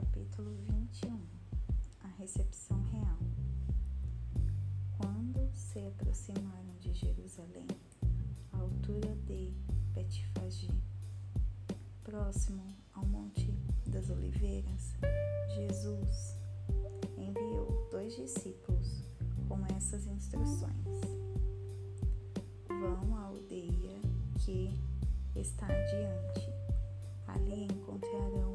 capítulo 21 A recepção real. Quando se aproximaram de Jerusalém, à altura de Betfagé, próximo ao Monte das Oliveiras, Jesus enviou dois discípulos com essas instruções: Vão à aldeia que está adiante. Ali encontrarão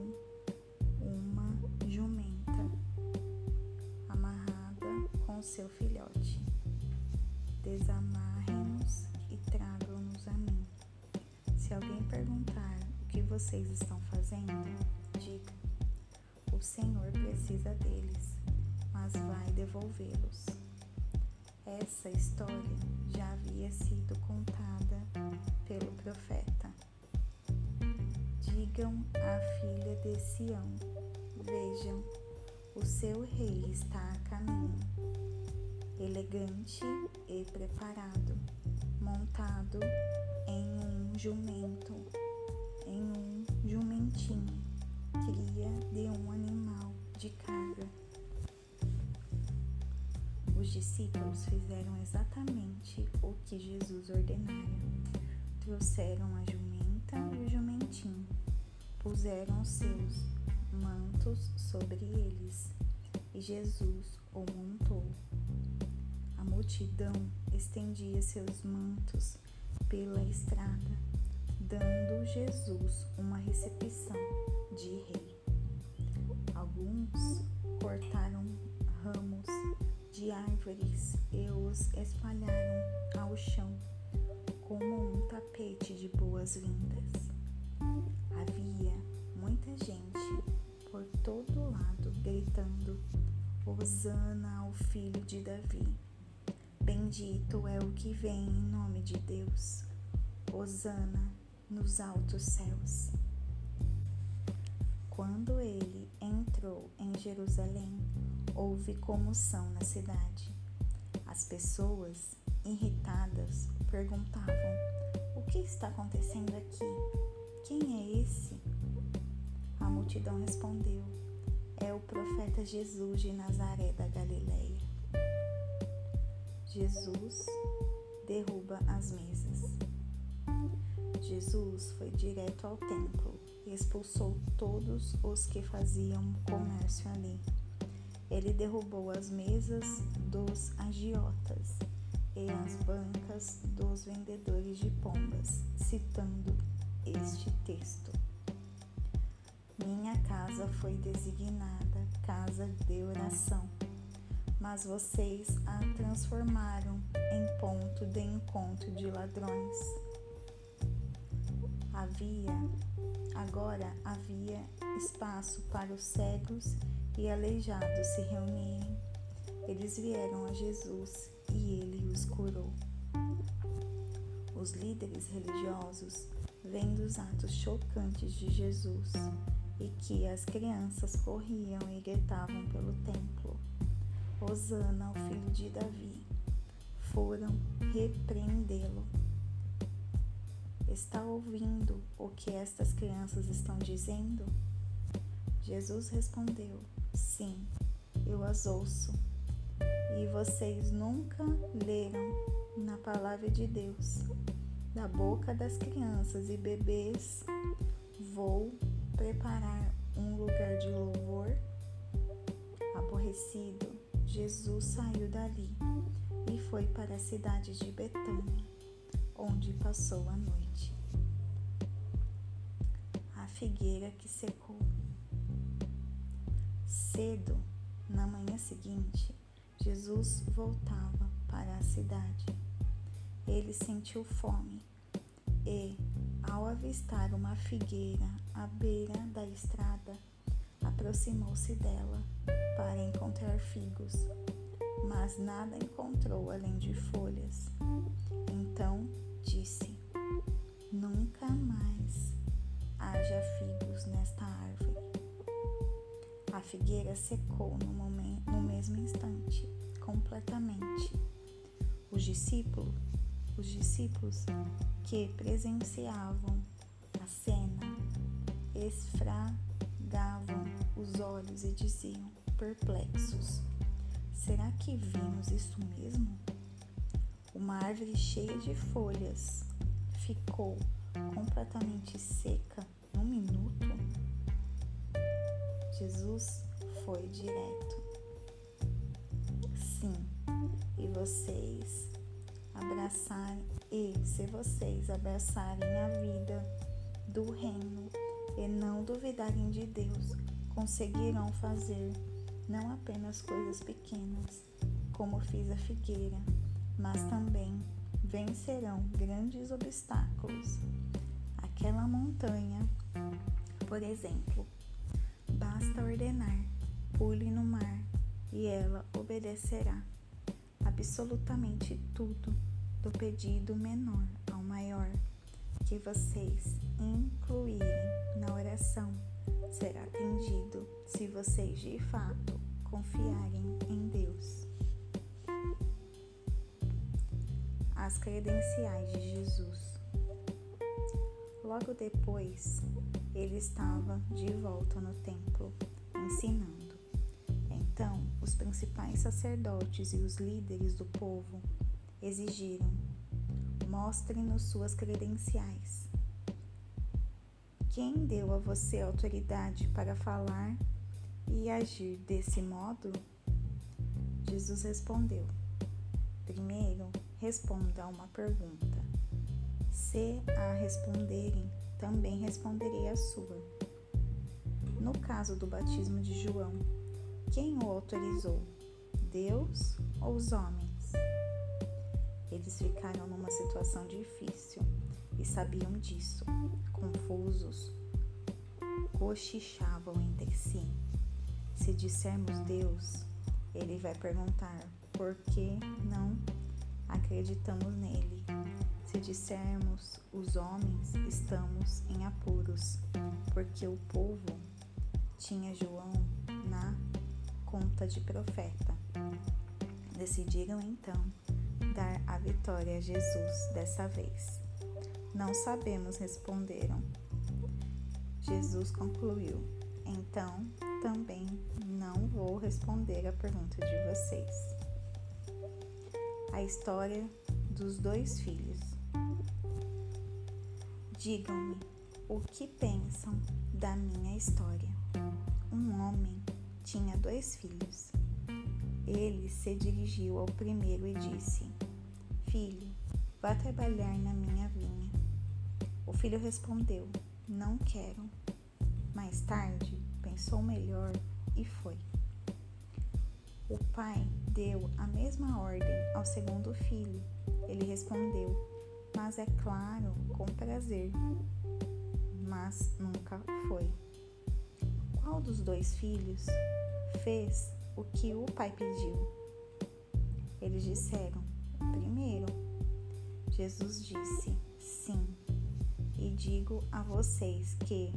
seu filhote. Desamarrem-nos e tragam-nos a mim. Se alguém perguntar o que vocês estão fazendo, diga: O Senhor precisa deles, mas vai devolvê-los. Essa história já havia sido contada pelo profeta. Digam à filha de Sião: Vejam, o seu rei está a caminho, elegante e preparado, montado em um jumento, em um jumentinho, cria de um animal de carga. Os discípulos fizeram exatamente o que Jesus ordenara. Trouxeram a jumenta e o jumentinho, puseram seus mantos sobre eles e Jesus o montou. Multidão estendia seus mantos pela estrada, dando Jesus uma recepção de rei. Alguns cortaram ramos de árvores e os espalharam ao chão como um tapete de boas-vindas. Havia muita gente por todo lado gritando: Hosana ao filho de Davi. Bendito é o que vem em nome de Deus. Hosana nos altos céus. Quando ele entrou em Jerusalém, houve comoção na cidade. As pessoas, irritadas, perguntavam: O que está acontecendo aqui? Quem é esse? A multidão respondeu: É o profeta Jesus de Nazaré da Galileia. Jesus derruba as mesas. Jesus foi direto ao templo e expulsou todos os que faziam comércio ali. Ele derrubou as mesas dos agiotas e as bancas dos vendedores de pombas, citando este texto. Minha casa foi designada casa de oração, mas vocês a transformaram em ponto de encontro de ladrões. Havia, agora havia espaço para os cegos e aleijados se reunirem. Eles vieram a Jesus e ele os curou. Os líderes religiosos, vendo os atos chocantes de Jesus e que as crianças corriam e gritavam pelo templo, Hosana ao filho de Davi, foram repreendê-lo. Está ouvindo o que estas crianças estão dizendo? Jesus respondeu: Sim, eu as ouço. E vocês nunca leram na palavra de Deus, da boca das crianças e bebês, vou preparar um lugar de louvor? Aborrecido, Jesus saiu dali e foi para a cidade de Betânia, onde passou a noite. A figueira que secou. Cedo, na manhã seguinte, Jesus voltava para a cidade. Ele sentiu fome e, ao avistar uma figueira à beira da estrada, aproximou-se dela para encontrar figos, mas nada encontrou além de folhas. Então disse: Nunca mais haja figos nesta árvore. A figueira secou no, momento, no mesmo instante, completamente. Os discípulos, os discípulos que presenciavam a cena esfragaram regavam os olhos e diziam, perplexos: Será que vimos isso mesmo? Uma árvore cheia de folhas ficou completamente seca num minuto? Jesus foi direto. Sim, e vocês abraçarem, e se vocês abraçarem a vida do reino e não duvidarem de Deus, conseguirão fazer não apenas coisas pequenas, como fiz a figueira, mas também vencerão grandes obstáculos. Aquela montanha, por exemplo, basta ordenar, pule no mar e ela obedecerá absolutamente tudo, do pedido menor ao maior que vocês incluírem na oração será atendido se vocês de fato confiarem em Deus. As credenciais de Jesus. Logo depois, ele estava de volta no templo, ensinando. Então, os principais sacerdotes e os líderes do povo exigiram: Mostre-nos suas credenciais. Quem deu a você autoridade para falar e agir desse modo? Jesus respondeu: Primeiro, responda a uma pergunta. Se a responderem, também responderei a sua. No caso do batismo de João, quem o autorizou? Deus ou os homens? Eles ficaram numa situação difícil e sabiam disso. Confusos, cochichavam entre si. Se dissermos Deus, ele vai perguntar por que não acreditamos nele. Se dissermos os homens, estamos em apuros, porque o povo tinha João na conta de profeta. Decidiram então dar a vitória a Jesus dessa vez. Não sabemos, responderam. Jesus concluiu: Então também não vou responder a pergunta de vocês. A história dos dois filhos. Digam-me o que pensam da minha história. Um homem tinha dois filhos. Ele se dirigiu ao primeiro e disse: Filho, vá trabalhar na minha vinha o filho respondeu: Não quero. Mais tarde, pensou melhor e foi. O pai deu a mesma ordem ao segundo filho. Ele respondeu: Mas é claro, com prazer. Mas nunca foi. Qual dos dois filhos fez o que o pai pediu? Eles disseram: Primeiro. Jesus disse: Sim e digo a vocês que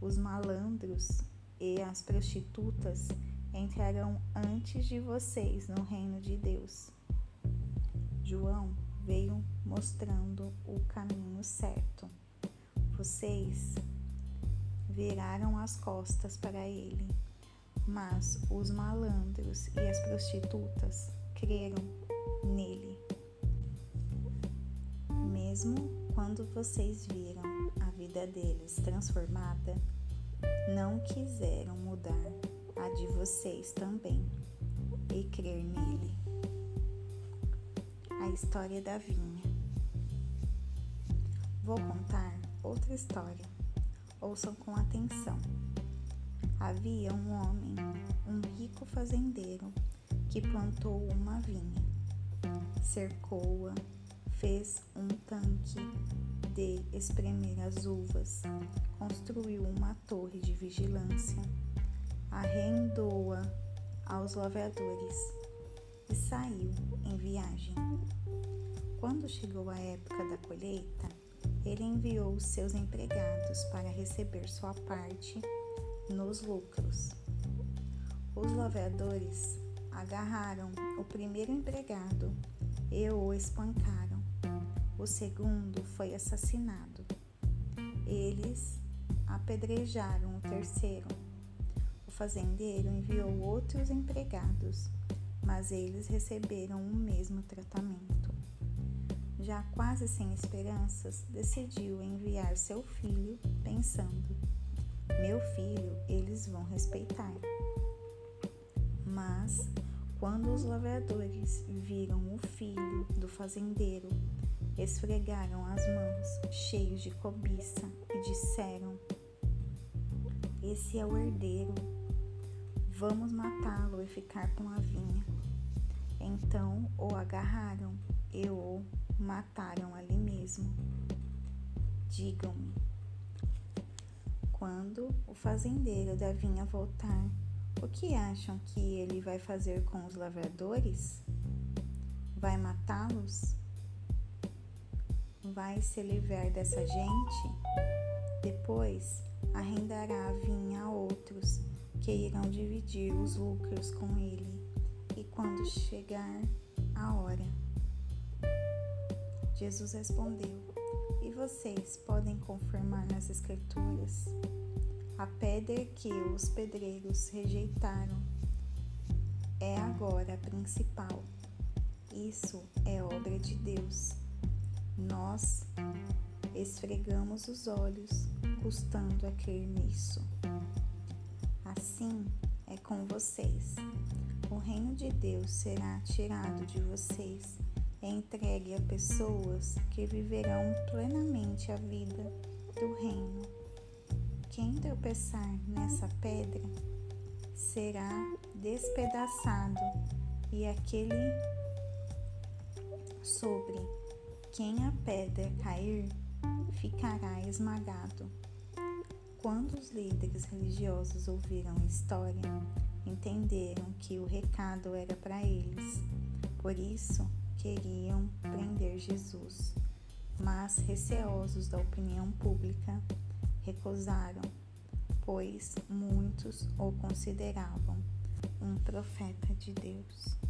os malandros e as prostitutas entrarão antes de vocês no reino de Deus. João veio mostrando o caminho certo. Vocês viraram as costas para ele, mas os malandros e as prostitutas creram nele. Mesmo quando vocês viram a vida deles transformada, não quiseram mudar a de vocês também e crer nele. A história da vinha. Vou contar outra história. Ouçam com atenção. Havia um homem, um rico fazendeiro, que plantou uma vinha, cercou-a fez um tanque de espremer as uvas, construiu uma torre de vigilância, arrendou-a aos lavradores e saiu em viagem. Quando chegou a época da colheita, ele enviou seus empregados para receber sua parte nos lucros. Os lavradores agarraram o primeiro empregado e o espancaram. O segundo foi assassinado. Eles apedrejaram o terceiro fazendeiro enviou outros empregados, mas eles receberam o mesmo tratamento. Já quase sem esperanças, decidiu enviar seu filho, pensando: meu filho eles vão respeitar. Mas, quando os lavradores viram o filho do fazendeiro, esfregaram as mãos, cheios de cobiça, e disseram: Esse é o herdeiro, vamos matá-lo e ficar com a vinha. Então o agarraram e o mataram ali mesmo. Digam-me, quando o fazendeiro da vinha voltar, o que acham que ele vai fazer com os lavradores? Vai matá-los? Vai se livrar dessa gente? Depois arrendará a vinha a outros que irão dividir os lucros com ele. E quando chegar a hora, Jesus respondeu: E vocês podem confirmar nas Escrituras? A pedra que os pedreiros rejeitaram é agora a principal. Isso é obra de Deus. Nós esfregamos os olhos, custando a crer nisso. Assim é com vocês. O reino de Deus será tirado de vocês e entregue a pessoas que viverão plenamente a vida do reino. Quem tropeçar nessa pedra será despedaçado, e aquele sobre quem a pedra cair ficará esmagado. Quando os líderes religiosos ouviram a história, entenderam que o recado era para eles. Por isso, queriam prender Jesus. Mas, receosos da opinião pública, recusaram, pois muitos o consideravam um profeta de Deus.